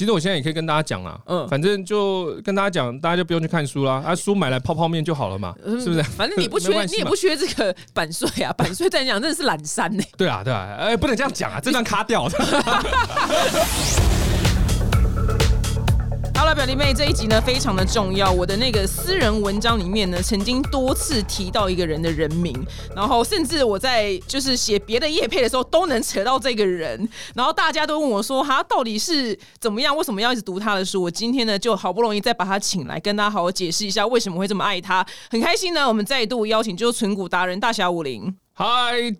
其实我现在也可以跟大家讲啦，嗯反正就跟大家讲，大家就不用去看书啦，啊，书买来泡泡面就好了嘛，是不是？反正你不缺，你也不缺这个版税啊，版税在你讲真的是懒山呢、对啊，对啊，哎，不能这样讲啊，这段卡掉。好了，表弟妹这一集呢非常的重要。我的那个私人文章里面呢，曾经多次提到一个人的人名，然后甚至我在就是写别的叶配的时候都能扯到这个人，然后大家都问我说，他到底是怎么样？为什么要一直读他的书？我今天呢就好不容易再把他请来，跟大家好好解释一下为什么会这么爱他。很开心呢，我们再度邀请就是存股达人大侠武林。嗨，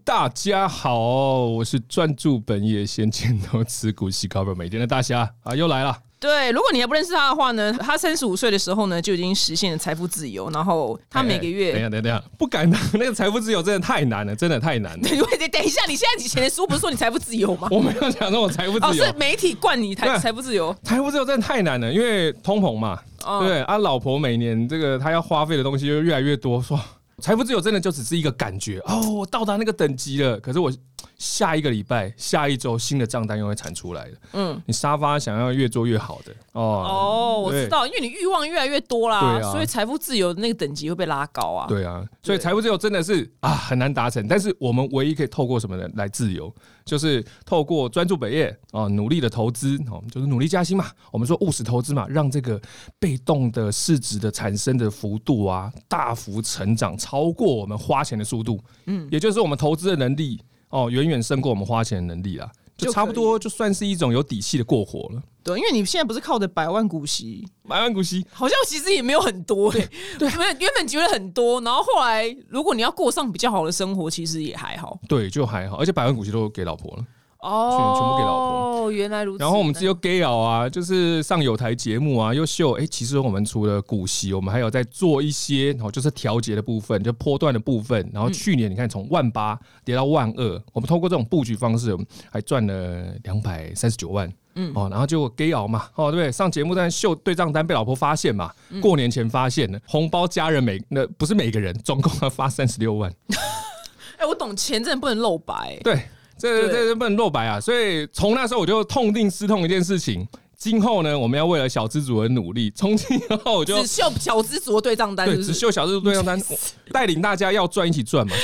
大家好，我是专注本业先前投资股息 cover 每天的大侠啊，又来了。对，如果你还不认识他的话呢，他三十五岁的时候呢就已经实现了财富自由，然后他每个月哎等下，等一下，等一下，不敢当，那个财富自由真的太难了，真的太难了。对，等等一下，你现在以前的书不是说你财富自由吗？我没有讲说我财富哦，自由，是媒体灌你财对财富自由。财富自由真的太难了，因为通膨嘛，哦对啊，老婆每年这个她要花费的东西就越来越多，说财富自由真的就只是一个感觉哦，我到达那个等级了，可是我下一个礼拜、下一周新的账单又会产出来了。嗯，你沙发想要越做越好的哦哦，我知道，因为你欲望越来越多啦，对啊所以财富自由的那个等级会被拉高啊。对啊，所以财富自由真的是啊很难达成，但是我们唯一可以透过什么呢来自由，就是透过专注本业啊，努力的投资哦，就是努力加薪嘛。我们说务实投资嘛，让这个被动的市值的产生的幅度啊大幅成长，超过我们花钱的速度。嗯，也就是我们投资的能力哦，远远胜过我们花钱的能力啦。就就差不多，就算是一种有底气的过活了。对，因为你现在不是靠着百万股息，百万股息，好像其实也没有很多哎、对，原本原本觉得很多，然后后来如果你要过上比较好的生活，其实也还好。对，就还好，而且百万股息都给老婆了。哦，全部给老婆哦，原来如此。然后我们自己又 gay 佬啊，就是上有台节目啊，又秀哎、其实我们除了股息，我们还有在做一些，然后就是调节的部分，就波段的部分。然后去年你看从万八跌到万二，我们通过这种布局方式，我们还赚了两百三十九万。嗯哦，然后就 gay 熬嘛，哦对不对？上节目在秀对账单被老婆发现嘛，过年前发现的，红包家人每那不是每个人，总共要发三十六万。哎、我懂钱真的不能露白、对，这对这这不能露白啊！所以从那时候我就痛定思痛一件事情，今后呢，我们要为了小资族而努力。从今以后我就只秀小资族的对账单是对，只秀小资族对账单，我带领大家要赚一起赚嘛。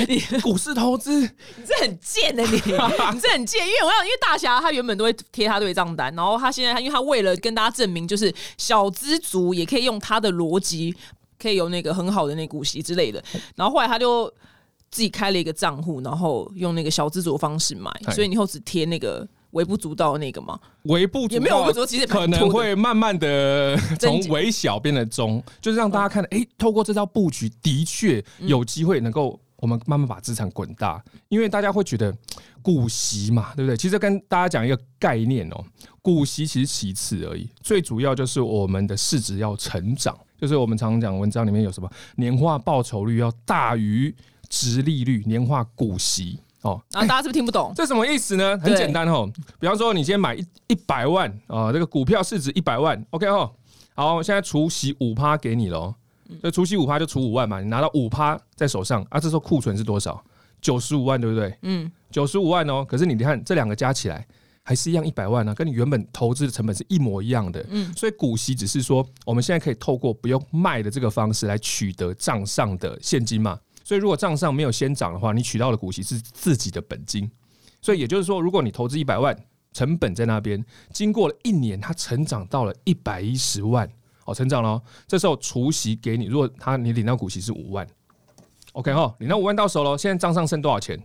股市投资，你这很贱的你，你这很贱，因为我想因为大侠他原本都会贴他对账单，然后他现在他因为他为了跟大家证明，就是小资族也可以用他的逻辑，可以有那个很好的那股息之类的，然后后来他就自己开了一个账户，然后用那个小资族方式买，哎所以你以后只贴那个微不足道的那个嘛，微不足道也没有微不足道其实可能会慢慢的从微小变得中，就是让大家看，哎、透过这招布局，的确有机会能够。我们慢慢把资产滚大，因为大家会觉得股息嘛，对不对？其实跟大家讲一个概念哦，股息其实其次而已，最主要就是我们的市值要成长，就是我们常常讲文章里面有什么年化报酬率要大于值利率，年化股息哦，啊大家是不是听不懂？这什么意思呢？很简单哦，比方说你今天买一一百万啊、这个股票市值一百万，OK 哦，好，现在除息五趴给你喽，所以除息五趴就除五万嘛，你拿到五趴在手上啊，这时候库存是多少？九十五万，对不对？嗯，九十五万哦，可是你看这两个加起来还是一样一百万呢、啊，跟你原本投资的成本是一模一样的。嗯，所以股息只是说我们现在可以透过不用卖的这个方式来取得账上的现金嘛。所以如果账上没有先涨的话，你取到的股息是自己的本金。所以也就是说，如果你投资一百万，成本在那边，经过了一年，它成长到了一百一十万，哦，成长了哦。这时候除息给你，如果他你领到股息是五万，OK 哈，领到五万到手了，现在账上剩多少钱？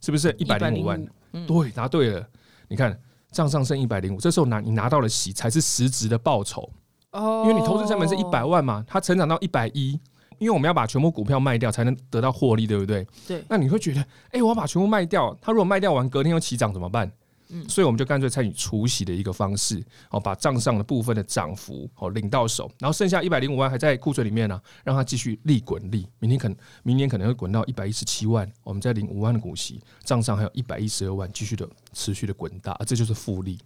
是不是一百零五万？对，答对了。你看账上剩一百零五，这时候拿你拿到了息才是实质的报酬，哦因为你投资成本是一百万嘛，它成长到一百一。因为我们要把全部股票卖掉才能得到获利，对不对？对，那你会觉得，哎、我要把全部卖掉，它如果卖掉完隔天又起涨怎么办？嗯所以我们就干脆参与除息的一个方式，哦，把账上的部分的涨幅哦领到手，然后剩下一百零五万还在库存里面呢、让它继续利滚利。明天可能明年可能会滚到一百一十七万，我们再领五万的股息，账上还有一百一十二万继续的持续的滚大，这就是复利。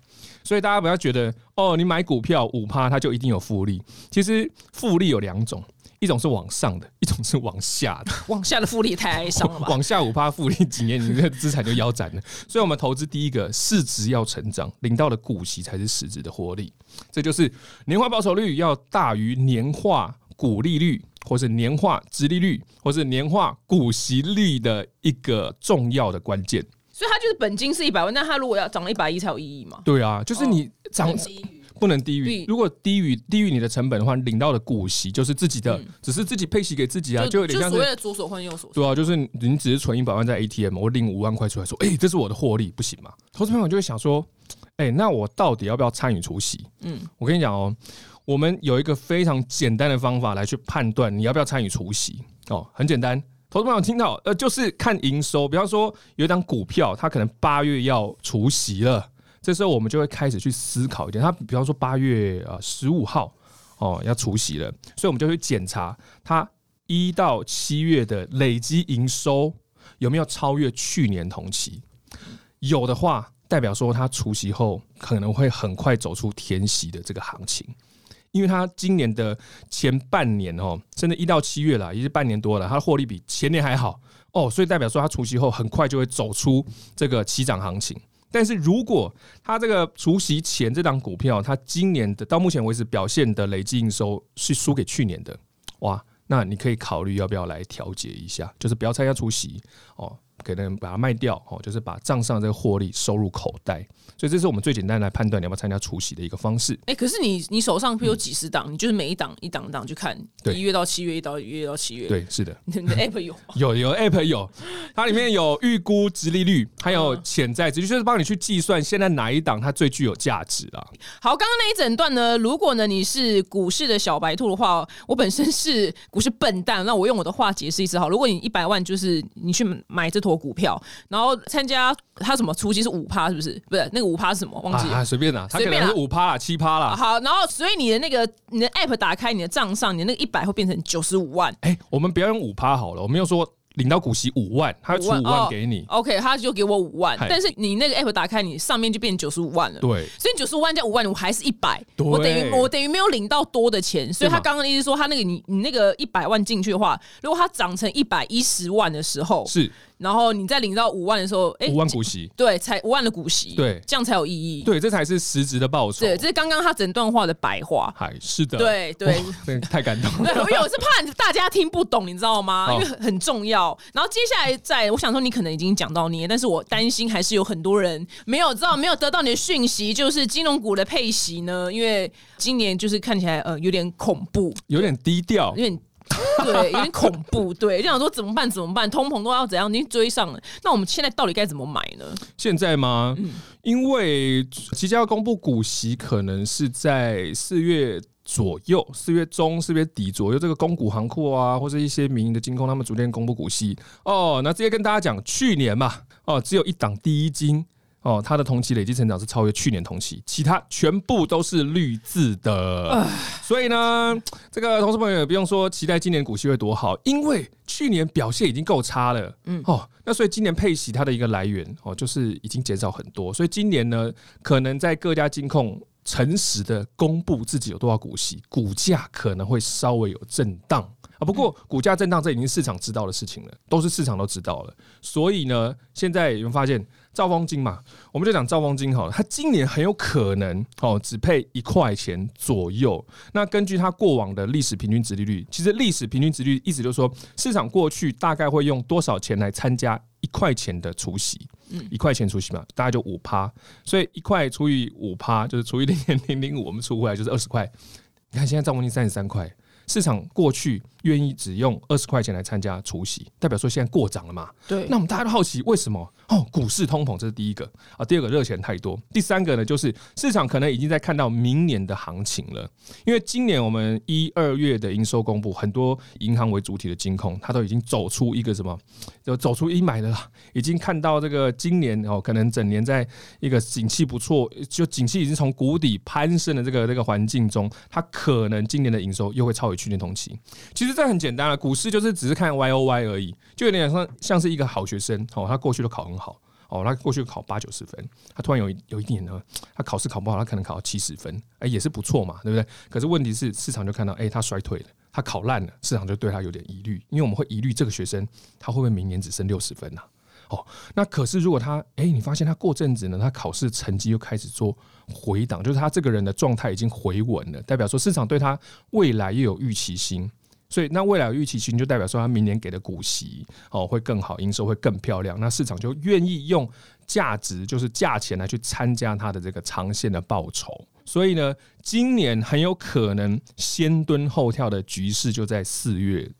所以大家不要觉得哦，你买股票五趴它就一定有复利。其实复利有两种，一种是往上的，一种是往下的。往下的复利太哀伤了吧？往下五趴复利，几年你的资产就腰斩了。所以，我们投资第一个市值要成长，领到的股息才是实质的获利。这就是年化报酬率要大于年化股利率。或是年化殖利率，或是年化股息率的一个重要的关键。所以它就是本金是一百万，那它如果要涨了一百亿才有意义嘛？对啊，就是你涨不能低于，如果低于低于你的成本的话，领到的股息就是自己的，只是自己配息给自己啊，就有点像所谓的左手换右手。对啊，就是你只是存一百万在 ATM，我领五万块出来说，哎，这是我的获利，不行吗？投资朋友就会想说，哎，那我到底要不要参与除息？嗯，我跟你讲哦。我们有一个非常简单的方法来去判断你要不要参与除息哦，很简单。投资朋友听到呃，就是看营收，比方说有一张股票，它可能八月要除息了，这时候我们就会开始去思考一点。他比方说八月啊十五号哦要除息了，所以我们就会检查他一到七月的累积营收有没有超越去年同期，有的话代表说他除息后可能会很快走出填息的这个行情。因为他今年的前半年哦，甚至一到七月了，已经半年多了，他的获利比前年还好哦，所以代表说他除息后很快就会走出这个起涨行情。但是如果它这个除息前这档股票，它今年的到目前为止表现的累计营收是输给去年的，哇，那你可以考虑要不要来调节一下，就是不要参加除息哦。可能把它卖掉哦，就是把账上这个获利收入口袋，所以这是我们最简单来判断你要不要参加除夕的一个方式。哎，可是你你手上有几十档，你就是每一档一档档去看，一月到七月，一到一月到七月。对，是的。你的 app 有有有 app 有，它里面有预估值利率，还有潜在值，就是帮你去计算现在哪一档它最具有价值啊。好，刚刚那一整段呢，如果呢你是股市的小白兔的话，我本身是股市笨蛋，那我用我的话解释一次好。如果你一百万就是你去买这坨股票，然后参加他什么初期是五趴，是不是？不是那个五趴是什么？忘记啊，随便啦，随便是五趴啦，七趴啦。好，然后所以你的那个你的 app 打开，你的账上，你的那个一百会变成九十五万。哎，我们不要用五趴好了，我们又说。领到股息五万，他出五万给你，OK，他就给我五万，但是你那个 app 打开，你上面就变九十五万了，对，所以九十五万加五万，我还是一百，我等于我等于没有领到多的钱，所以他刚刚的意思说，他那个你你那个一百万进去的话，如果它涨成一百一十万的时候，是，然后你再领到五万的时候，哎，五万股息，对，才五万的股息，对，这样才有意义，对，这才是实质的报酬，对，这是刚刚他整段话的白话，还是的，对对，太感动，对，因为我是怕大家听不懂，你知道吗？因为很重要，然后接下来。在，我想说你可能已经讲到你，但是我担心还是有很多人没有知道，没有得到你的讯息，就是金融股的配息呢，因为今年就是看起来呃有点恐怖，有点低调，有点 对，有点恐怖，对，就想说怎么办？怎么办？通膨都要怎样？已经追上了，那我们现在到底该怎么买呢？现在吗？因为即将要公布股息，可能是在四月。左右四月中四月底左右，这个公股行库啊，或者一些民营的金控，他们逐渐公布股息哦。那直接跟大家讲，去年嘛，哦，只有一档第一金哦，它的同期累计成长是超越去年同期，其他全部都是绿字的。所以呢，这个同事朋友也不用说期待今年股息会多好，因为去年表现已经够差了。嗯，哦，那所以今年配息它的一个来源哦，就是已经减少很多，所以今年呢，可能在各家金控。诚实的公布自己有多少股息，股价可能会稍微有震荡啊。不过股价震荡这已经是市场知道的事情了，都是市场都知道了。所以呢，现在有没有发现兆丰金嘛？我们就讲兆丰金好了，它今年很有可能哦只配一块钱左右。那根据它过往的历史平均值利率，其实历史平均值率意思就是说，市场过去大概会用多少钱来参加一块钱的除息。一块钱除息嘛，大概就五趴，所以一块除以五趴就是除以零点零零五，我们除回来就是二十块。你看现在账目金三十三块。市场过去愿意只用二十块钱来参加除夕，代表说现在过涨了嘛？对。那我们大家都好奇为什么？哦，股市通膨，这是第一个啊。第二个热钱太多。第三个呢，就是市场可能已经在看到明年的行情了。因为今年我们一二月的营收公布，很多银行为主体的金控，它都已经走出一个什么？就走出阴霾的了。已经看到这个今年哦，可能整年在一个景气不错，就景气已经从谷底攀升的这个这个环境中，它可能今年的营收又会超越。去年同期，其实其实这很简单了，股市就是只是看 Y O Y 而已，就有点像像是一个好学生哦，他过去都考很好哦，他过去考八九十分，他突然有有一年呢，他考试考不好，他可能考到七十分，哎，也是不错嘛，对不对？可是问题是市场就看到，哎，他衰退了，他考烂了，市场就对他有点疑虑，因为我们会疑虑这个学生他会不会明年只剩六十分呢？哦，那可是如果他，哎，你发现他过阵子呢，他考试成绩又开始做回档，就是他这个人的状态已经回稳了，代表说市场对他未来又有预期性。所以，那未来预期型就代表说，他明年给的股息哦会更好，营收会更漂亮，那市场就愿意用价值，就是价钱来去参加它的这个长线的报酬。所以呢，今年很有可能先蹲后跳的局势就在四月。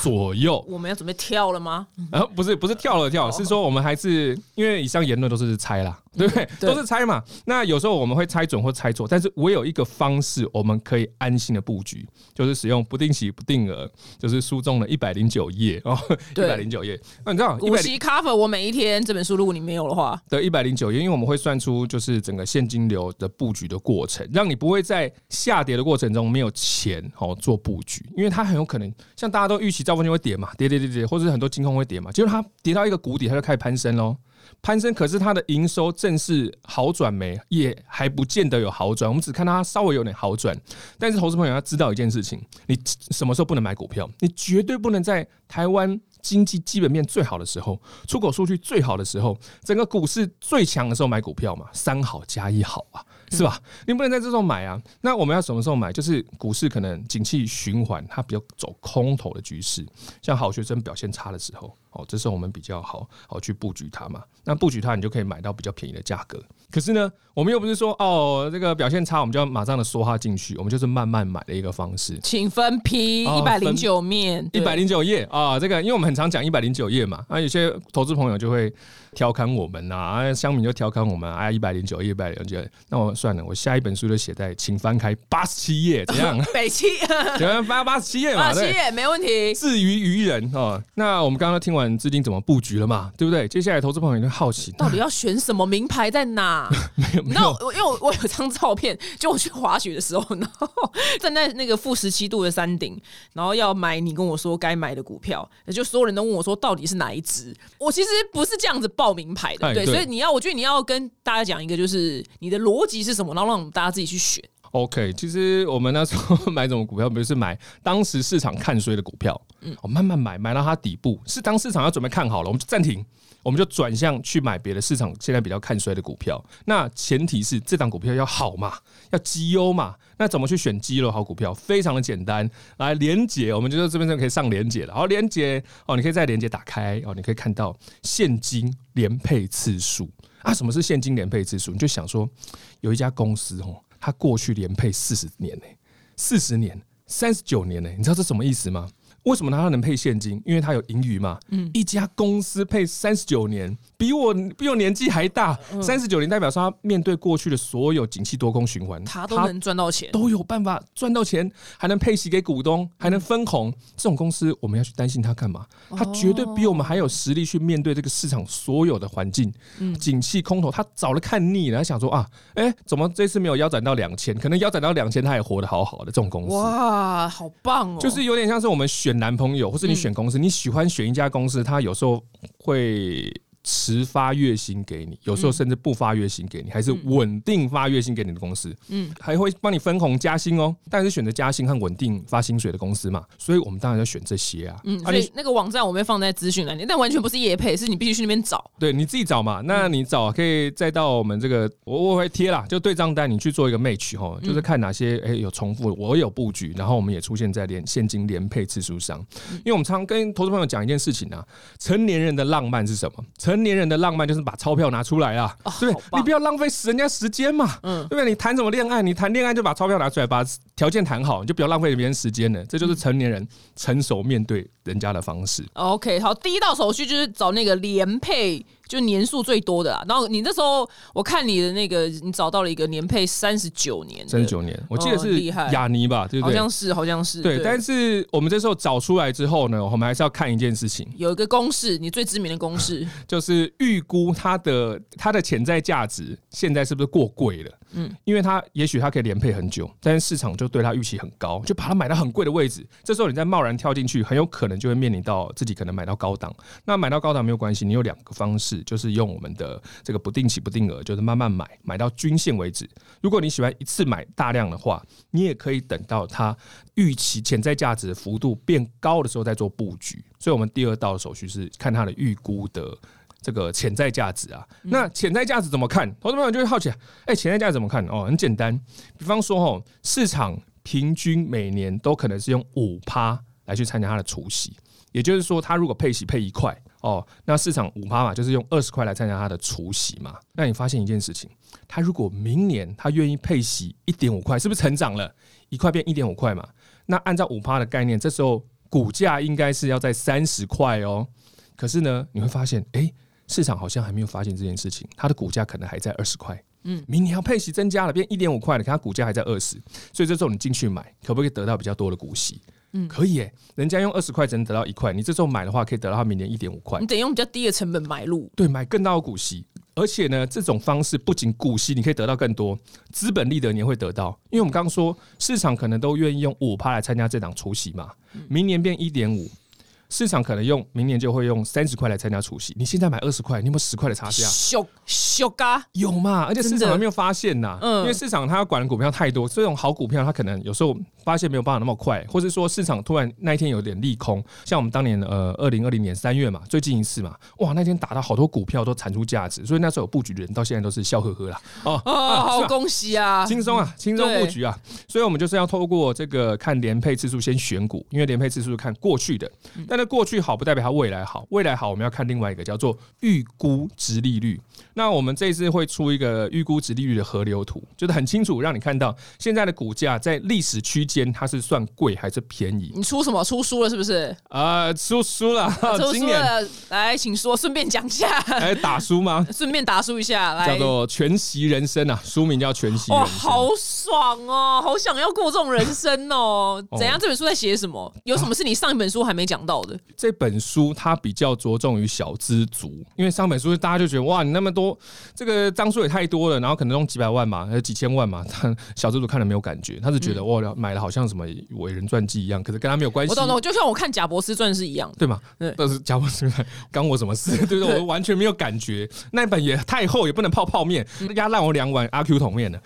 左右，我们要准备跳了吗？啊，不是，不是跳了跳，是说我们还是因为以上言论都是猜啦，对不对？都是猜嘛。那有时候我们会猜准或猜错，但是我有一个方式，我们可以安心的布局，就是使用不定期不定额，就是书中的一百零九页哦，一百零九页。那你知道，股息 cover 我每一天这本书，如果你没有的话，对，一百零九页，因为我们会算出就是整个现金流的布局的过程，让你不会在下跌的过程中没有钱哦做布局，因为它很有可能像大家。都预期兆丰金会跌嘛，跌跌跌跌，或者是很多金控会跌嘛，结果它跌到一个谷底，它就开始攀升喽。攀升，可是它的营收正式好转没？也还不见得有好转。我们只看它稍微有点好转，但是投资朋友要知道一件事情：你什么时候不能买股票？你绝对不能在台湾经济基本面最好的时候、出口数据最好的时候、整个股市最强的时候买股票嘛？三好加一好啊！是吧？你不能在这时候买啊。那我们要什么时候买？就是股市可能景气循环，它比较走空头的局势，像好学生表现差的时候，哦，这时候我们比较好好去布局它嘛。那布局它，你就可以买到比较便宜的价格。可是呢，我们又不是说哦，这个表现差，我们就要马上的说他进去，我们就是慢慢买的一个方式。请分批一百零九面，一百零九页啊，这个因为我们很常讲一百零九页嘛，啊，有些投资朋友就会调侃我们呐，啊，乡民就调侃我们啊，一百零九页，一百零九页，那我算了，我下一本书就写在，请翻开八十七页，怎样？北七，对，翻八十七页嘛，八十七页没问题。至于愚人哦，那我们刚刚听完资金怎么布局了嘛，对不对？接下来投资朋友就好奇，到底要选什么名牌在哪？没有。那我因为我我有张照片，就我去滑雪的时候，然后 站在那个负十七度的山顶，然后要买你跟我说该买的股票，就所有人都问我说到底是哪一只？我其实不是这样子报名牌的，对，所以你要，我觉得你要跟大家讲一个，就是你的逻辑是什么，然后让大家自己去选。OK，其实我们那时候 买什么股票，不是买当时市场看衰的股票，嗯，我慢慢买，买到它底部，是当市场要准备看好了，我们就暂停。我们就转向去买别的市场现在比较看衰的股票，那前提是这档股票要好嘛，要绩优嘛。那怎么去选绩优好股票？非常的简单，来连接，我们就这边就可以上连接了。好，连接哦，你可以在连接打开哦，你可以看到现金连配次数啊。什么是现金连配次数？你就想说，有一家公司哦，他过去连配四十年呢，四十年，三十九年呢，你知道这什么意思吗？为什么它能配现金？因为它有盈余嘛。嗯，一家公司配三十九年，比我比我年纪还大。三十九年代表说，他面对过去的所有景气多空循环，他都能赚到钱，都有办法赚到钱，还能配息给股东，还能分红。这种公司，我们要去担心它干嘛？它绝对比我们还有实力去面对这个市场所有的环境。嗯，景气空头，他早了看腻了，他想说啊，哎，怎么这次没有腰斩到两千？可能腰斩到两千，他也活得好好的。这种公司，哇，好棒哦！就是有点像是我们选。选男朋友，或是你选公司，你喜欢选一家公司，他有时候会。迟发月薪给你，有时候甚至不发月薪给你，还是稳定发月薪给你的公司，嗯，还会帮你分红加薪哦。但是选择加薪和稳定发薪水的公司嘛，所以我们当然要选这些啊。嗯，所以那个网站我们会放在资讯栏里，但完全不是业配，是你必须去那边找。对，你自己找嘛。那你找可以再到我们这个，我我会贴啦，就对账单，你去做一个 match 哈，就是看哪些哎有重复，我有布局，然后我们也出现在连现金连配次数上。因为我们常跟投资朋友讲一件事情啊，成年人的浪漫是什么？成年人的浪漫就是把钞票拿出来啊，对不对？你不要浪费人家时间嘛，嗯，对不对？你谈什么恋爱？你谈恋爱就把钞票拿出来，把条件谈好，你就不要浪费别人时间了。这就是成年人成熟面对人家的方式。OK，好，第一道手续就是找那个连配。就年数最多的啦，然后你那时候我看你的那个，你找到了一个年配三十九年，三十九年，我记得是雅尼吧，对不对？好像是，好像是。对，但是我们这时候找出来之后呢，我们还是要看一件事情，有一个公式，你最知名的公式 就是预估它的它的潜在价值现在是不是过贵了？嗯，因为它也许它可以连配很久，但是市场就对它预期很高，就把它买到很贵的位置。这时候你再贸然跳进去，很有可能就会面临到自己可能买到高档。那买到高档没有关系，你有两个方式，就是用我们的这个不定期不定额，就是慢慢买，买到均线为止。如果你喜欢一次买大量的话，你也可以等到它预期潜在价值的幅度变高的时候再做布局。所以，我们第二道手续是看它的预估的。这个潜在价值啊，那潜在价值怎么看？投资朋友就会好奇，哎，潜在价值怎么看？哦，很简单，比方说哦，市场平均每年都可能是用五趴来去参加它的除息，也就是说，它如果配息配一块哦，那市场五趴嘛，就是用二十块来参加它的除息嘛。那你发现一件事情，它如果明年它愿意配息一点五块，是不是成长了一块变一点五块嘛？那按照五趴的概念，这时候股价应该是要在三十块哦。可是呢，你会发现，哎。市场好像还没有发现这件事情，它的股价可能还在二十块。嗯，明年要配息增加了，变一点五块了，可它股价还在二十，所以这时候你进去买，可不可以得到比较多的股息？嗯，可以耶，人家用二十块只能得到一块，你这时候买的话，可以得到它明年一点五块。你得用比较低的成本买入，对，买更大的股息，而且呢，这种方式不仅股息你可以得到更多，资本利得你也会得到，因为我们刚刚说市场可能都愿意用五趴来参加这档除息嘛，明年变一点五。市场可能用明年就会用三十块来参加除夕，你现在买二十块，你有没有十块的差价？小小嘎。有嘛？而且市场还没有发现呐，因为市场它要管的股票太多，这种好股票它可能有时候发现没有办法那么快，或者说市场突然那一天有点利空，像我们当年呃二零二零年三月嘛，最近一次嘛，哇那天打到好多股票都产出价值，所以那时候有布局的人到现在都是笑呵呵啦。哦 哦，好恭喜啊，轻松啊，轻松布局啊，所以我们就是要透过这个看连配次数先选股，因为连配次数看过去的，但。那过去好不代表它未来好，未来好我们要看另外一个叫做预估值利率。那我们这次会出一个预估值利率的河流图，就是很清楚让你看到现在的股价在历史区间它是算贵还是便宜。你出什么？出书了是不是？啊，出书了，出书了。来，请说，顺便讲一下。来打书吗？顺便打书一下，来。叫做全息人生啊，书名叫全息。哇，好爽哦，好想要过这种人生 哦。怎样？这本书在写什么？有什么是你上一本书还没讲到的？这本书它比较着重于小资族，因为上本书大家就觉得哇，你那么多这个张数也太多了，然后可能用几百万嘛，还有几千万嘛，小资族看了没有感觉，他是觉得哇，买了好像什么伟人传记一样，可是跟他没有关系。我懂懂，就像我看贾博士传是一样，对吗？对，但是贾博士传干我什么事？对不对？我完全没有感觉，那本也太厚，也不能泡泡面，压烂我两碗阿 Q 桶面的，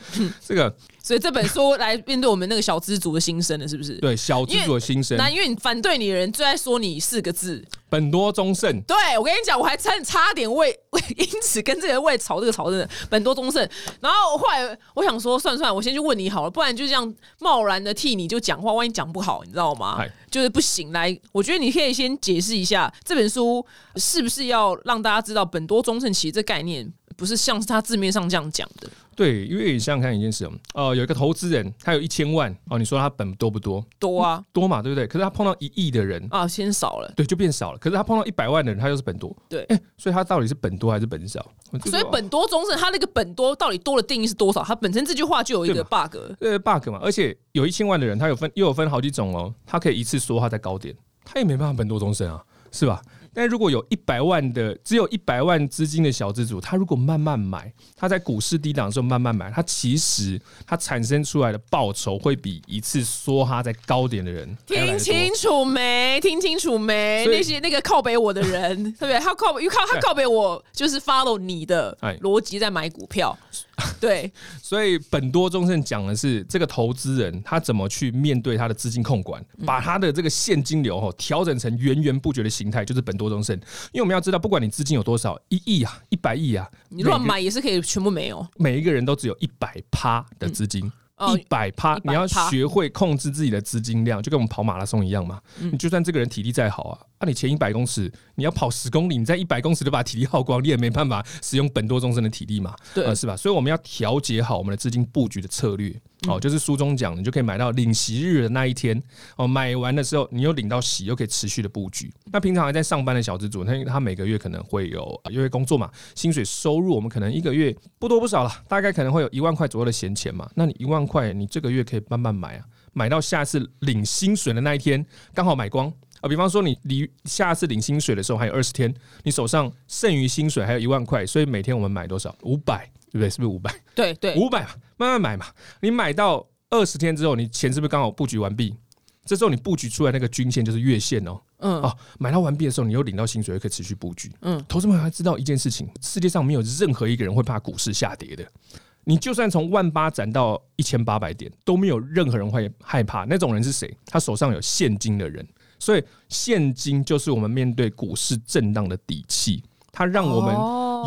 这个。所以这本书来面对我们那个小资族的心声了，是不是？对，小资族的心声。那因为你反对你的人最爱说你四个字“本多忠胜”。对，我跟你讲，我还差差点为为因此跟这个为吵这个吵的“本多忠胜”。然后后来我想说，算算，我先去问你好了，不然就这样贸然的替你就讲话，万一讲不好，你知道吗？就是不行。来，我觉得你可以先解释一下这本书是不是要让大家知道“本多忠胜”其实这概念不是像是他字面上这样讲的。对，因为你想想看一件事哦，有一个投资人，他有一千万哦，你说他本多不多？多啊，多嘛，对不对？可是他碰到一亿的人啊，先少了，对，就变少了。可是他碰到一百万的人，他又是本多，对，所以他到底是本多还是本少？所以本多中胜，他那个本多到底多的定义是多少？他本身这句话就有一个 bug，呃，bug 嘛，而且有一千万的人，他有分又有分好几种哦，他可以一次说话在高点，他也没办法本多中胜啊，是吧？但如果有一百万的，只有一百万资金的小资主，他如果慢慢买，他在股市低档的时候慢慢买，他其实他产生出来的报酬会比一次梭哈在高点的人听清楚没？听清楚没？那些那个靠北我的人，对不对？他靠因为靠他靠北我，就是 follow 你的逻辑在买股票。对，所以本多忠胜讲的是这个投资人他怎么去面对他的资金控管，把他的这个现金流哦调整成源源不绝的形态，就是本多忠胜。因为我们要知道，不管你资金有多少，一亿啊，一百亿啊，你乱买也是可以全部没有。每一个人都只有一百趴的资金，一百趴，你要学会控制自己的资金量，就跟我们跑马拉松一样嘛。你就算这个人体力再好啊。那你前一百公尺，你要跑十公里，你在一百公尺就把体力耗光，你也没办法使用本多终身的体力嘛，对，是吧？所以我们要调节好我们的资金布局的策略，哦，就是书中讲，你就可以买到领息日的那一天，哦，买完的时候你又领到息，又可以持续的布局。那平常还在上班的小资主，他他每个月可能会有因为工作嘛，薪水收入我们可能一个月不多不少了，大概可能会有一万块左右的闲钱嘛。那你一万块，你这个月可以慢慢买啊，买到下次领薪水的那一天，刚好买光。啊，比方说你离下次领薪水的时候还有二十天，你手上剩余薪水还有一万块，所以每天我们买多少？五百，对不对？是不是五百？对对，五百，慢慢慢买嘛。你买到二十天之后，你钱是不是刚好布局完毕？这时候你布局出来那个均线就是月线哦。嗯。哦，买到完毕的时候，你又领到薪水，又可以持续布局。嗯。投资朋友要知道一件事情：世界上没有任何一个人会怕股市下跌的。你就算从万八涨到一千八百点，都没有任何人会害怕。那种人是谁？他手上有现金的人。所以现金就是我们面对股市震荡的底气。它让我们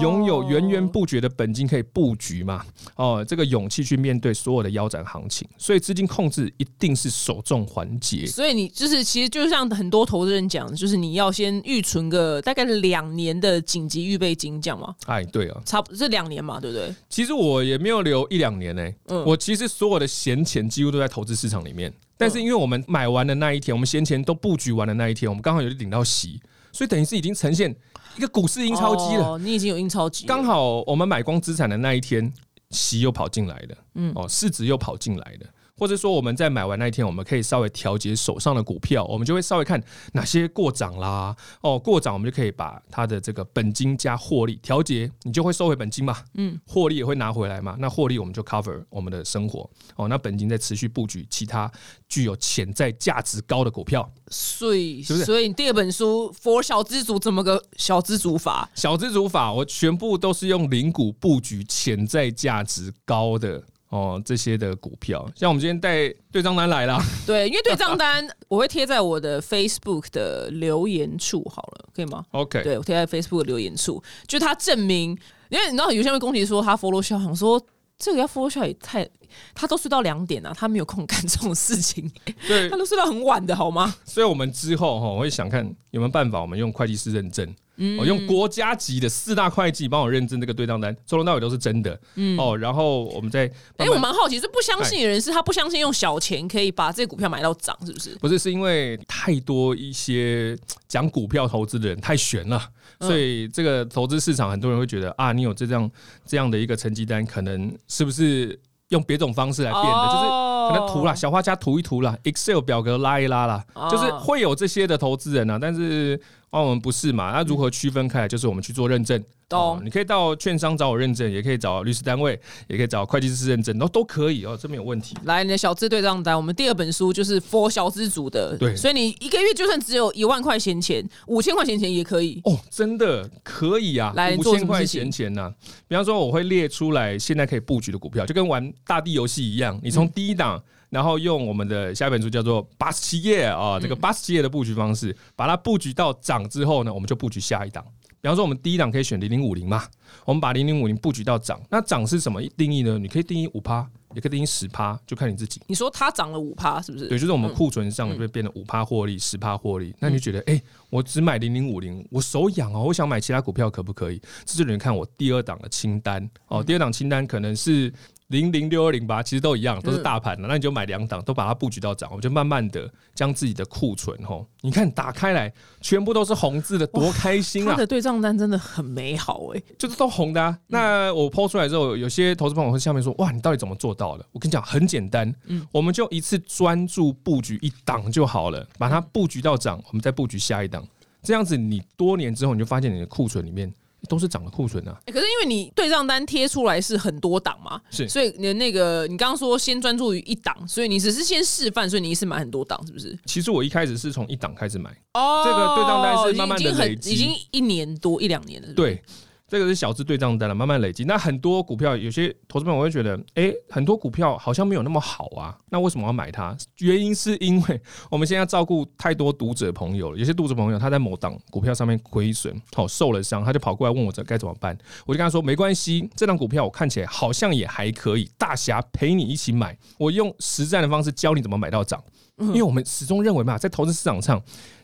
拥有源源不绝的本金可以布局嘛？哦，这个勇气去面对所有的腰斩行情，所以资金控制一定是首重环节。所以你就是其实就像很多投资人讲，就是你要先预存个大概两年的紧急预备金，这样吗？哎，对啊，差不多是两年嘛，对不对？其实我也没有留一两年呢，嗯我其实所有的闲钱几乎都在投资市场里面。但是因为我们买完的那一天，我们闲钱都布局完的那一天，我们刚好有领到息，所以等于是已经呈现。一个股市印钞机了，你已经有印钞机。刚好我们买光资产的那一天，息又跑进来了，嗯，哦，市值又跑进来了。或者说我们在买完那一天，我们可以稍微调节手上的股票，我们就会稍微看哪些过涨啦。哦，过涨我们就可以把它的这个本金加获利调节，你就会收回本金嘛。嗯，获利也会拿回来嘛。那获利我们就 cover 我们的生活。哦，那本金再持续布局其他具有潜在价值高的股票。所以，所以你第二本书 for 小资族怎么个小资族法？小资族法，我全部都是用零股布局潜在价值高的。哦，这些的股票，像我们今天带对账单来了。对，因为对账单我会贴在我的 Facebook 的留言处，好了，可以吗？OK，对我贴在 Facebook 的留言处，就他证明，因为你知道有些人攻击说他 follow 效，想说这个要 follow 效也太，他都睡到两点啊，他没有空干这种事情，对，他都睡到很晚的好吗？所以我们之后哈，我会想看有没有办法，我们用会计师认证。我用国家级的四大会计帮我认证这个对账单，从头到尾都是真的。嗯哦，然后我们再哎，我蛮好奇，是不相信的人是他不相信用小钱可以把这股票买到涨，是不是？不是，是因为太多一些讲股票投资的人太悬了，所以这个投资市场很多人会觉得啊，你有这样这样的一个成绩单，可能是不是用别种方式来变的？就是可能涂啦，小画家涂一涂啦，Excel 表格拉一拉啦，就是会有这些的投资人啊，但是。那我们不是嘛？那如何区分开来？就是我们去做认证。懂，你可以到券商找我认证，也可以找律师单位，也可以找会计师认证，都都可以哦，这没有问题。来，你的小资对账单，我们第二本书就是 for 小资族的，对，所以你一个月就算只有一万块闲钱，五千块闲钱也可以哦，真的可以啊，来五千块闲钱呢。比方说，我会列出来现在可以布局的股票，就跟玩大地游戏一样，你从第一档。然后用我们的下一本书叫做八十七页啊，这个八十七页的布局方式，把它布局到涨之后呢，我们就布局下一档。比方说，我们第一档可以选零零五零嘛，我们把零零五零布局到涨。那涨是什么定义呢？你可以定义五趴，也可以定义十趴，就看你自己。你说它涨了五趴，是不是？对，就是我们库存上会变得五趴获利，十趴获利。那你觉得，哎，我只买零零五零，我手痒哦，我想买其他股票可不可以？这就你看我第二档的清单哦，第二档清单可能是。零零六二零八其实都一样，都是大盘的，那你就买两档，都把它布局到涨，我们就慢慢的将自己的库存吼，你看打开来，全部都是红字的，多开心啊！他的对账单真的很美好哎，就是都红的。啊。那我抛出来之后，有些投资朋友会下面说，哇，你到底怎么做到的？我跟你讲，很简单，嗯，我们就一次专注布局一档就好了，把它布局到涨，我们再布局下一档，这样子你多年之后你就发现你的库存里面。都是涨了库存啊！可是因为你对账单贴出来是很多档嘛，是，所以你的那个你刚刚说先专注于一档，所以你只是先示范，所以你一次买很多档，是不是？其实我一开始是从一档开始买，哦，这个对账单是慢慢的累积，已经一年多一两年了，对。这个是小资对账单了，慢慢累积。那很多股票，有些投资朋友会觉得，哎，很多股票好像没有那么好啊。那为什么要买它？原因是因为我们现在照顾太多读者朋友了。有些读者朋友他在某档股票上面亏损，好受了伤，他就跑过来问我这该怎么办。我就跟他说，没关系，这档股票我看起来好像也还可以，大侠陪你一起买。我用实战的方式教你怎么买到涨，因为我们始终认为嘛，在投资市场上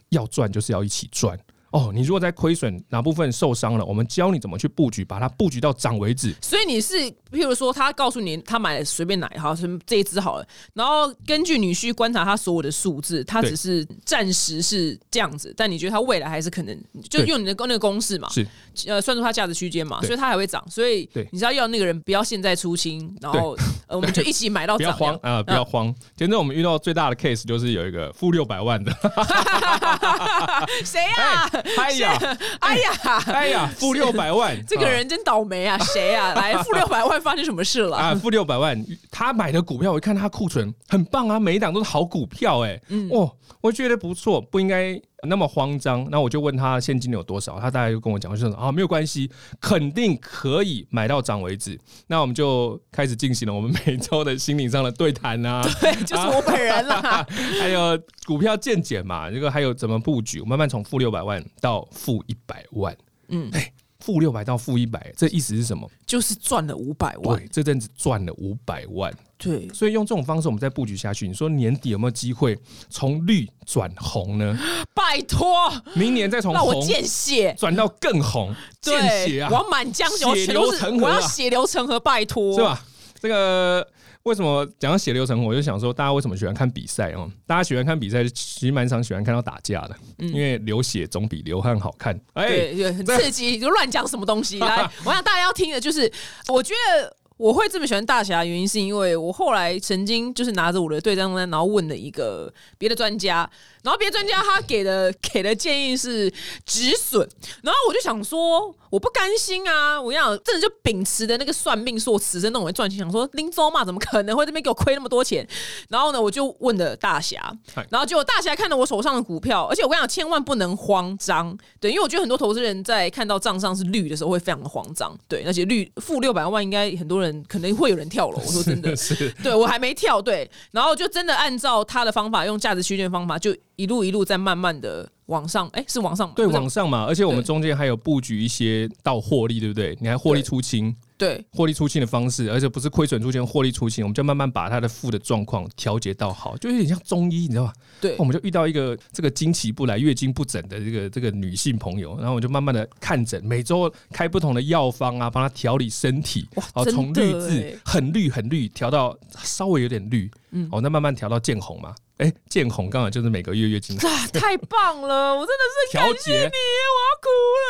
要赚就是要一起赚。哦，你如果在亏损哪部分受伤了，我们教你怎么去布局，把它布局到涨为止。所以你是，譬如说，他告诉你他买了随便哪一号，这一只好了，然后根据你去观察他所有的数字，他只是暂时是这样子，但你觉得他未来还是可能，就用你的那个公式嘛，是呃算出它价值区间嘛，所以它还会涨。所以你知道要那个人不要现在出清，然后呃我们就一起买到 涨。不要慌啊，不要慌。前阵我们遇到最大的 case 就是有一个负六百万的，谁呀？哎呀，哎呀，哎呀，负六百万，这个人真倒霉啊！谁啊？来，负六百万发生什么事了？啊，负六百万，他买的股票，我一看他库存很棒啊，每一档都是好股票，哎，哦，我觉得不错，不应该。那么慌张，那我就问他现金有多少，他大概就跟我讲，就说啊没有关系，肯定可以买到涨为止。那我们就开始进行了我们每周的心理上的对谈啊，对，就是我本人啦，还有股票见解嘛，这个还有怎么布局，慢慢从负六百万到负一百万，嗯，哎。负六百到负一百，这意思是什么？就是赚了五百万。对，这阵子赚了五百万。对，所以用这种方式，我们再布局下去。你说年底有没有机会从绿转红呢？拜托，明年再从红见血转到更红，见血啊！我要满江血流成河，我要血流成河，拜托，是吧？这个。为什么讲到血流成河？我就想说，大家为什么喜欢看比赛哦？大家喜欢看比赛，其实蛮常喜欢看到打架的，因为流血总比流汗好看。哎，很刺激，就乱讲什么东西来？我想大家要听的就是，我觉得。我会这么喜欢大侠，原因是因为我后来曾经就是拿着我的对账单，然后问了一个别的专家，然后别的专家他给的 给的建议是止损，然后我就想说我不甘心啊！我想真的就秉持的那个算命说此生弄会赚钱，想说林州嘛怎么可能会这边给我亏那么多钱？然后呢，我就问了大侠，然后结果大侠看了我手上的股票，而且我跟你讲，千万不能慌张，对，因为我觉得很多投资人在看到账上是绿的时候会非常的慌张，对，而且绿负六百万应该很多人。可能会有人跳楼，我说真的，是对我还没跳，对，然后就真的按照他的方法，用价值区间方法，就一路一路在慢慢的往上，哎，是往上，对，往上嘛，而且我们中间还有布局一些到获利，对不对？你还获利出清。对，获利出清的方式，而且不是亏损出现，获利出清，我们就慢慢把它的负的状况调节到好，就有点像中医，你知道吧？对，我们就遇到一个这个经期不来、月经不整的这个这个女性朋友，然后我就慢慢的看诊，每周开不同的药方啊，帮她调理身体，哇，从绿字很绿很绿调到稍微有点绿，嗯，哦，那慢慢调到见红嘛。哎，见红刚好就是每个月月经，太棒了！我真的是 感谢你，我要哭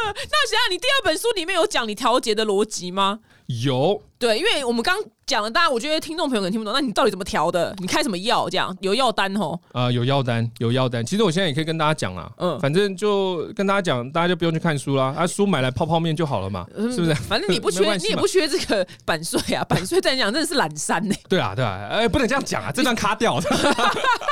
了。那想想，你第二本书里面有讲你调节的逻辑吗？有。对，因为我们刚讲了，大家我觉得听众朋友可能听不懂。那你到底怎么调的？你开什么药？这样有药单哦？啊，有药单，有药单。其实我现在也可以跟大家讲啊，嗯，反正就跟大家讲，大家就不用去看书啦，啊，书买来泡泡面就好了嘛，是不是？反正你不缺，你也不缺这个版税啊，版税在讲真的是懒山呢。对啊，对啊，哎，不能这样讲啊，这段卡掉。好，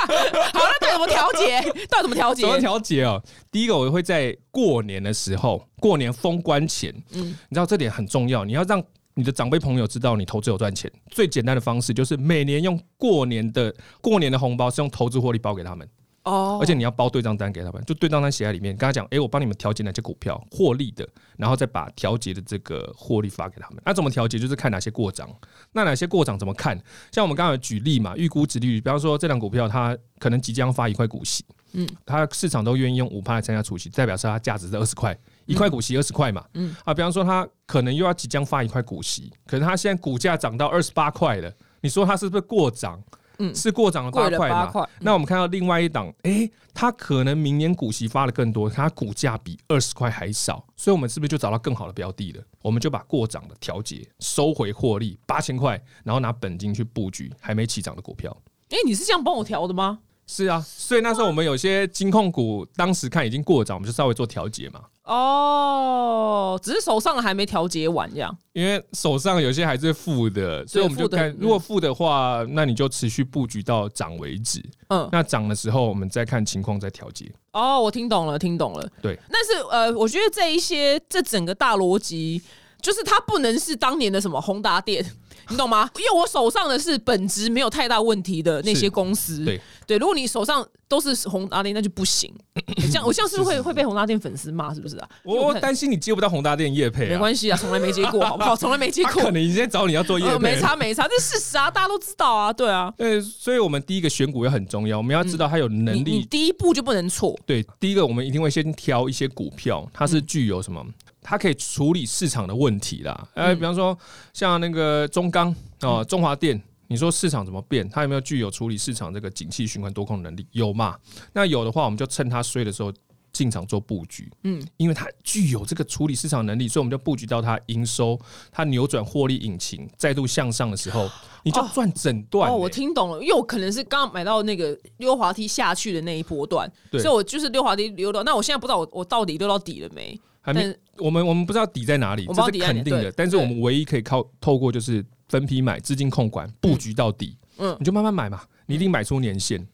那到底怎么调节？到底怎么调节？怎么调节哦？第一个，我会在过年的时候，过年封关前，嗯，你知道这点很重要，你要让。你的长辈朋友知道你投资有赚钱，最简单的方式就是每年用过年的过年的红包是用投资获利包给他们哦，而且你要包对账单给他们，就对账单写在里面，跟他讲，哎，我帮你们调节哪些股票获利的，然后再把调节的这个获利发给他们。那怎么调节？就是看哪些过涨，那哪些过涨怎么看？像我们刚刚举例嘛，预估值率，比方说这档股票它可能即将发一块股息，嗯，它市场都愿意用五趴来参加除息，代表是它价值是二十块。一块股息二十块嘛，嗯啊，比方说他可能又要即将发一块股息，可是他现在股价涨到二十八块了，你说他是不是过涨？嗯，是过涨了八块嘛？那我们看到另外一档，哎，他可能明年股息发的更多，它股价比二十块还少，所以我们是不是就找到更好的标的了？我们就把过涨的调节，收回获利八千块，然后拿本金去布局还没起涨的股票。哎，你是这样帮我调的吗？是啊，所以那时候我们有些金控股，当时看已经过涨，我们就稍微做调节嘛。哦，只是手上还没调节完这样。因为手上有些还是负的，所以我们就看，如果负的话，那你就持续布局到涨为止。嗯，那涨的时候，我们再看情况再调节。哦，我听懂了，听懂了。对，但是呃，我觉得这一些这整个大逻辑，就是它不能是当年的什么宏达电。你懂吗？因为我手上的是本质没有太大问题的那些公司。对对，如果你手上都是宏达电，那就不行。这样我像是会会被宏达电粉丝骂，是不是啊？我担心你接不到宏达电业配。没关系啊，从来没接过，好不好？从来没接过。可能今天找你要做业配，没差没差，这事实啊，大家都知道啊，对啊。对，所以我们第一个选股也很重要，我们要知道它有能力。你第一步就不能错。对，第一个我们一定会先挑一些股票，它是具有什么？它可以处理市场的问题啦，哎，比方说像那个中钢哦、中华电，你说市场怎么变？它有没有具有处理市场这个景气循环多空能力？有嘛？那有的话，我们就趁它衰的时候进场做布局，嗯，因为它具有这个处理市场能力，所以我们就布局到它营收、它扭转获利引擎再度向上的时候，你就赚整段、哦，我听懂了，因为我可能是刚买到那个溜滑梯下去的那一波段，所以我就是溜滑梯溜到。那我现在不知道我我到底溜到底了没？还没，我们我们不知道底在哪里，这是肯定的。但是我们唯一可以靠透过就是分批买，资金控管，布局到底。嗯，你就慢慢买嘛，你一定买出年限。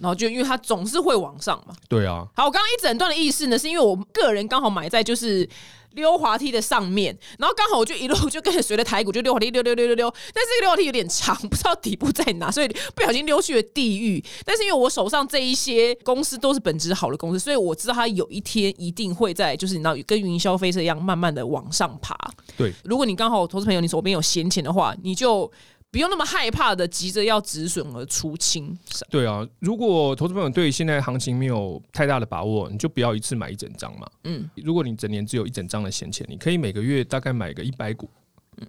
然后就因为它总是会往上嘛。对啊。好，我刚刚一整段的意思呢，是因为我个人刚好买在就是溜滑梯的上面，然后刚好我就一路就跟着随着台股就溜滑梯溜溜溜溜溜，但是这个溜滑梯有点长，不知道底部在哪，所以不小心溜去了地狱。但是因为我手上这一些公司都是本质好的公司，所以我知道它有一天一定会在就是你知道跟云霄飞车一样慢慢的往上爬。对，如果你刚好投资朋友你手边有闲钱的话，你就。不用那么害怕的，急着要止损而出清。对啊，如果投资朋友对现在行情没有太大的把握，你就不要一次买一整张嘛。嗯，如果你整年只有一整张的闲钱，你可以每个月大概买个一百股，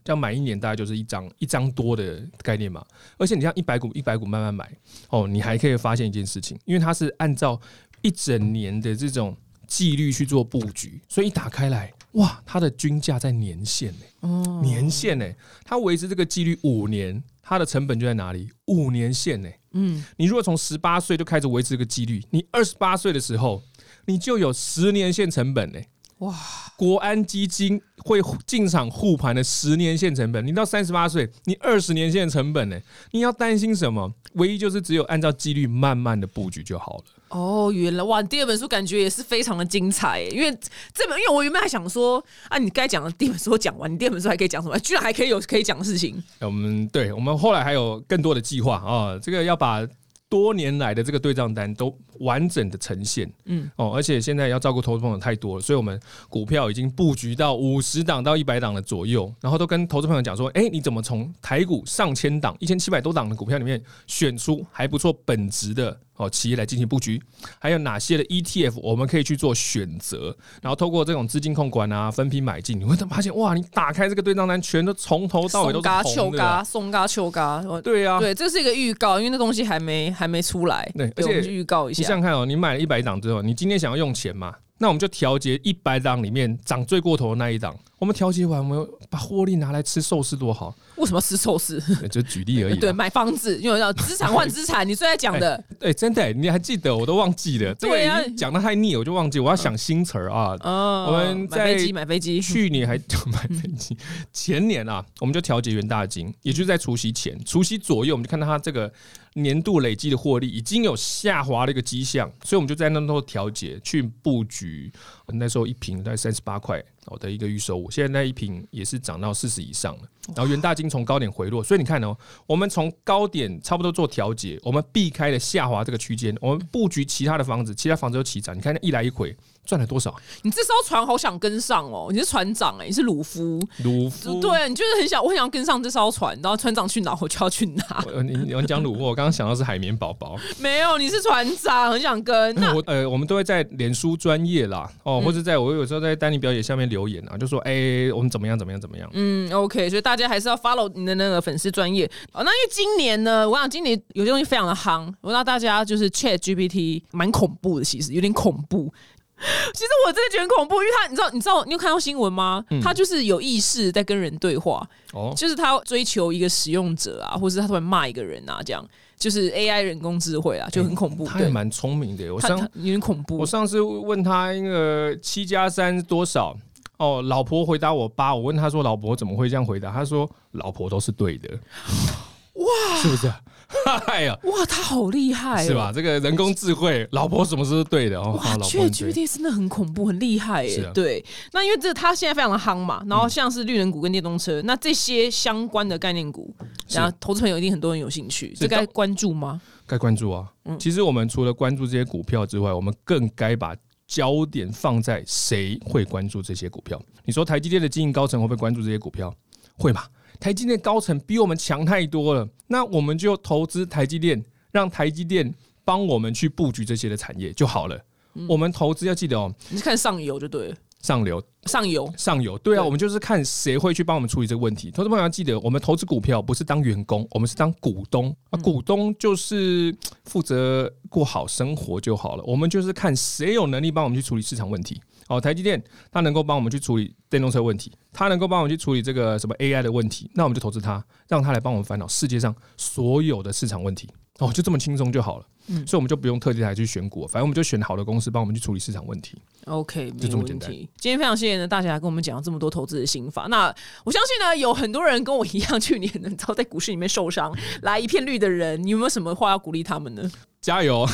这样买一年大概就是一张一张多的概念嘛。而且你像一百股一百股慢慢买哦，你还可以发现一件事情，因为它是按照一整年的这种纪律去做布局，所以一打开来。哇，它的均价在年限呢？哦，年限呢？它维持这个纪律五年，它的成本就在哪里？五年限呢？嗯，你如果从十八岁就开始维持这个纪律，你二十八岁的时候，你就有十年限成本呢。哇，国安基金会进场护盘的十年线成本，你到三十八岁，你二十年线成本呢？你要担心什么？唯一就是只有按照纪律慢慢的布局就好了。哦，原来哇！第二本书感觉也是非常的精彩，因为这本，因为我原本还想说啊，你该讲的第一本书讲完，你第二本书还可以讲什么？居然还可以有可以讲的事情。我们对我们后来还有更多的计划啊，这个要把。多年来的这个对账单都完整的呈现，嗯哦，而且现在要照顾投资朋友太多了，所以我们股票已经布局到五十档到一百档的左右，然后都跟投资朋友讲说，哎，你怎么从台股上千档、一千七百多档的股票里面选出还不错本质的？哦，企业来进行布局，还有哪些的 ETF 我们可以去做选择？然后透过这种资金控管啊，分批买进，你会发现哇，你打开这个对账单，全都从头到尾都是红的。松嘎秋嘎，对啊，对，这是一个预告，因为那东西还没还没出来。对，而且预告一下，你想想看哦，你买了一百档之后，你今天想要用钱嘛？那我们就调节一百档里面涨最过头的那一档，我们调节完，我们把获利拿来吃寿司多好。为什么吃寿司？就举例而已。对，买房子，因为叫资产换资产，你最爱讲的。哎，真的，你还记得？我都忘记了。对呀，讲的太腻，我就忘记。我要想新词儿啊。哦。我们买飞机，买飞机。去年还买飞机，前年啊，我们就调节元大金，也就是在除夕前、除夕左右，我们就看到它这个年度累计的获利已经有下滑的一个迹象，所以我们就在那头调节去布局。那时候一瓶大概三十八块。我的一个预售物，现在那一瓶也是涨到四十以上了。然后元大金从高点回落，所以你看哦，我们从高点差不多做调节，我们避开了下滑这个区间，我们布局其他的房子，其他房子又起涨。你看那一来一回。赚了多少？你这艘船好想跟上哦！你是船长哎，你是鲁夫，鲁夫对，你就是很想，我很想跟上这艘船。然后船长去哪，我就要去哪。你你讲鲁夫，我刚刚想到是海绵宝宝。没有，你是船长，很想跟。那我呃，我们都会在脸书专业啦，哦，或者在我有时候在丹尼表姐下面留言啊，就说哎，我们怎么样怎么样怎么样。嗯，OK，所以大家还是要 follow 你的那个粉丝专业哦。那因为今年呢，我想今年有些东西非常的夯，我让大家就是 Chat GPT 蛮恐怖的，其实有点恐怖。其实我真的觉得很恐怖，因为他，你知道，你知道，你有看到新闻吗？他就是有意识在跟人对话，哦，就是他追求一个使用者啊，或者是他突然骂一个人啊，这样就是 AI 人工智慧啊，就很恐怖。他也蛮聪明的，我上有点恐怖。我上次问他那个七加三多少？哦，老婆回答我八。我问他说，老婆怎么会这样回答？他说，老婆都是对的。哇，是不是？哎呀，哇，他好厉害，是吧？这个人工智慧，老婆什么是对的哦？哇，GPT 真的很恐怖，很厉害耶。对，那因为这他现在非常的夯嘛，然后像是绿能股跟电动车，那这些相关的概念股，然后投资朋友一定很多人有兴趣，这该关注吗？该关注啊。嗯其实我们除了关注这些股票之外，我们更该把焦点放在谁会关注这些股票。你说台积电的经营高层会不会关注这些股票？会吧。台积电高层比我们强太多了，那我们就投资台积电，让台积电帮我们去布局这些的产业就好了。我们投资要记得哦，你是看上游就对了。上流。上游上游，对啊，对我们就是看谁会去帮我们处理这个问题。投资朋友要记得，我们投资股票不是当员工，我们是当股东啊。股东就是负责过好生活就好了。我们就是看谁有能力帮我们去处理市场问题。哦，台积电它能够帮我们去处理电动车问题，它能够帮我们去处理这个什么 AI 的问题，那我们就投资它，让它来帮我们烦恼世界上所有的市场问题。哦，就这么轻松就好了。嗯所以我们就不用特地来去选股，反正我们就选好的公司帮我们去处理市场问题。OK，没就这么简单。今天非常谢谢呢大侠跟我们讲了这么多投资的心法。那我相信呢，有很多人跟我一样，去年呢，遭在股市里面受伤，来一片绿的人，你有没有什么话要鼓励他们呢？加油！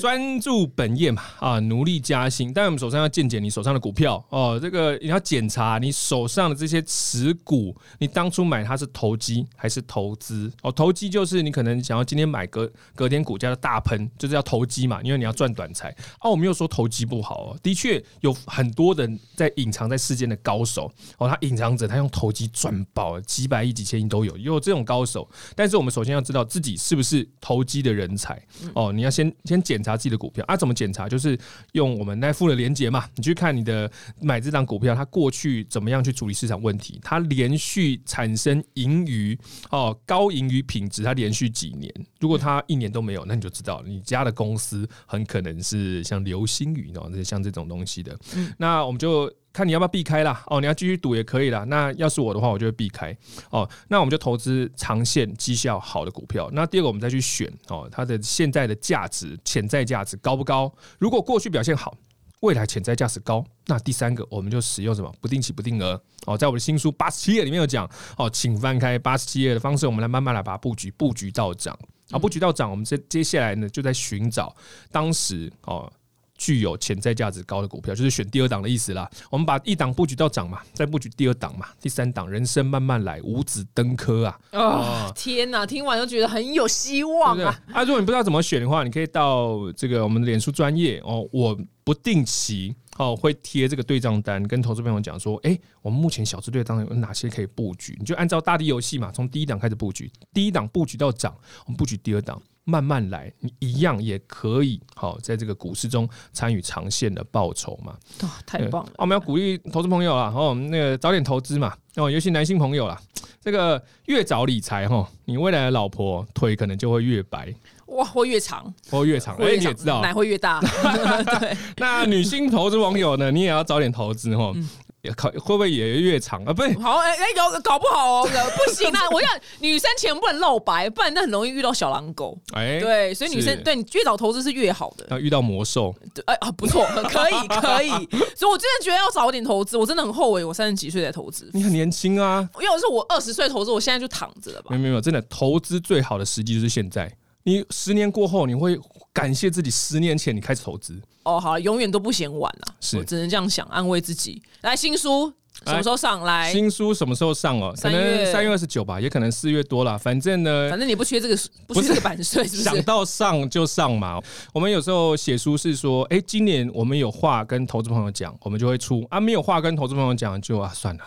专注本业嘛，啊，努力加薪。但我们手上要见检你手上的股票哦，这个你要检查你手上的这些持股，你当初买它是投机还是投资？哦，投机就是你可能想要今天买隔隔天股价的大喷，就是要投机嘛，因为你要赚短财。啊，我没有说投机不好哦，的确有很多人在隐藏在世间的高手哦，他隐藏着他用投机赚爆，几百亿、几千亿都有，有这种高手。但是我们首先要知道自己是不是投机的人才哦，你要先先检查自己的股票啊，怎么检查？就是用我们那附的连接嘛，你去看你的买这张股票，它过去怎么样去处理市场问题，它连续产生盈余哦，高盈余品质，它连续几年，如果它一年都没有，那你就知道你家的公司很可能是像流星雨哦，像这种东西的。那我们就看你要不要避开啦。哦，你要继续赌也可以啦。那要是我的话，我就会避开。哦，那我们就投资长线绩效好的股票。那第二个，我们再去选哦，它的现在的价值、潜在价值高不高？如果过去表现好。未来潜在价值高，那第三个我们就使用什么不定期不定额哦，在我的新书八十七页里面有讲哦，请翻开八十七页的方式，我们来慢慢来把它布局，布局到涨啊，布局到涨，我们接接下来呢就在寻找当时哦具有潜在价值高的股票，就是选第二档的意思啦。我们把一档布局到涨嘛，再布局第二档嘛，第三档人生慢慢来，五子登科啊。哦，天哪！听完就觉得很有希望对对啊！？啊，如果你不知道怎么选的话，你可以到这个我们的脸书专业哦，我不定期哦会贴这个对账单，跟投资朋友讲说，哎、我们目前小支队当中有哪些可以布局？你就按照大地游戏嘛，从第一档开始布局，第一档布局到涨，我们布局第二档。慢慢来，你一样也可以好在这个股市中参与长线的报酬嘛。哇，太棒了对！我们要鼓励投资朋友啦，哦，那个早点投资嘛，哦，尤其男性朋友啦，这个越早理财哈，你未来的老婆腿可能就会越白哇，会越长，或越长。哎、会越长，你也知道，奶会越大。对，那女性投资网友呢，你也要早点投资哦。嗯也考会不会也越长啊？不是，好，哎、哎，搞搞不好哦，不行啊！我要女生钱不能露白，不然那很容易遇到小狼狗。哎、对，所以女生是对你越早投资是越好的。要遇到魔兽，对，哎啊，不错，可以可以。所以我真的觉得要早点投资，我真的很后悔我三十几岁才投资。你很年轻啊。要是我二十岁投资，我现在就躺着了吧没有没有，真的投资最好的时机就是现在。你十年过后，你会感谢自己十年前你开始投资。哦，好了，永远都不嫌晚了，是我只能这样想，安慰自己。来，新书什么时候上来？新书什么时候上哦？可三月能三月二十九吧，也可能四月多了。反正呢，反正你不缺这个，不缺这个版税，是不是？想到上就上嘛。我们有时候写书是说，哎、今年我们有话跟投资朋友讲，我们就会出啊；没有话跟投资朋友讲，就啊算了，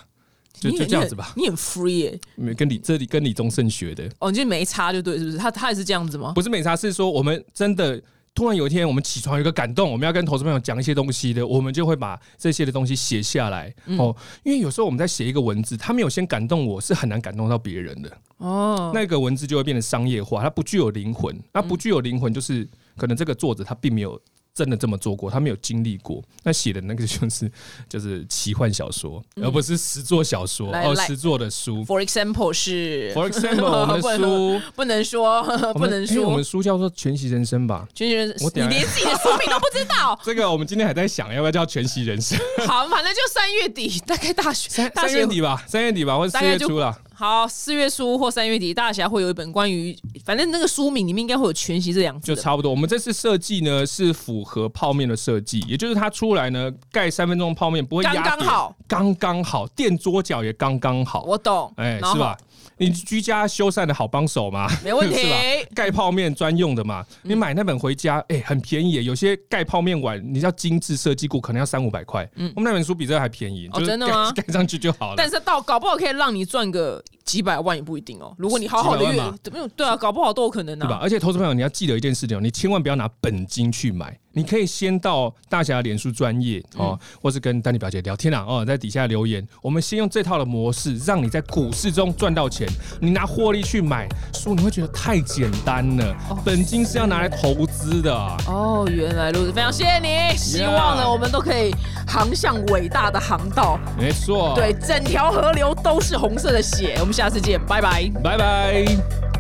就你就这样子吧。你很 free 耶、没跟李这里跟李宗盛学的，哦，你就没差就对，是不是？他他也是这样子吗？不是没差，是说我们真的。突然有一天，我们起床有一个感动，我们要跟投资朋友讲一些东西的，我们就会把这些的东西写下来、嗯哦。因为有时候我们在写一个文字，他没有先感动我，是很难感动到别人的。哦，那个文字就会变得商业化，它不具有灵魂。它不具有灵魂，就是可能这个作者他并没有真的这么做过，他没有经历过。那写的那个就是就是奇幻小说，而不是实作小说哦，来来实作的书。For example 是 For example，我们的书不能说，我不能说诶我们。书叫做《全息人生》吧。全息人生，你连自己的书名都不知道。这个我们今天还在想，要不要叫《全息人生》？好，反正就三月底，大概大学三三月底吧，三月底吧，或者四月初了。好，四月初或三月底，大侠会有一本关于，反正那个书名里面应该会有“全息”这两字。就差不多。我们这次设计呢是符合泡面的设计，也就是它出来呢盖三分钟泡面不会压刚刚好，刚刚好，垫桌角也刚刚好。我懂，哎，是吧？你居家修缮的好帮手嘛，没问题 是吧？盖泡面专用的嘛，你买那本回家，哎，很便宜。有些盖泡面碗，你要精致设计过，可能要三五百块。我们那本书比这个还便宜，嗯哦就真的吗盖盖上去就好了。但是到搞不好可以让你赚个几百万也不一定哦。如果你好好的几百万嘛没有对啊，搞不好都有可能对吧？啊。而且投资朋友，你要记得一件事情哦，你千万不要拿本金去买，你可以先到大侠脸书专业哦，或是跟丹尼表姐聊天啊哦，在底下留言，我们先用这套的模式，让你在股市中赚到钱。你拿获利去买书，你会觉得太简单了，本金是要拿来投资的啊。哦，原来如此，非常谢谢你。希望呢，我们都可以航向伟大的航道。没错，对，，整条河流都是红色的血。我们下次见，拜拜。拜拜。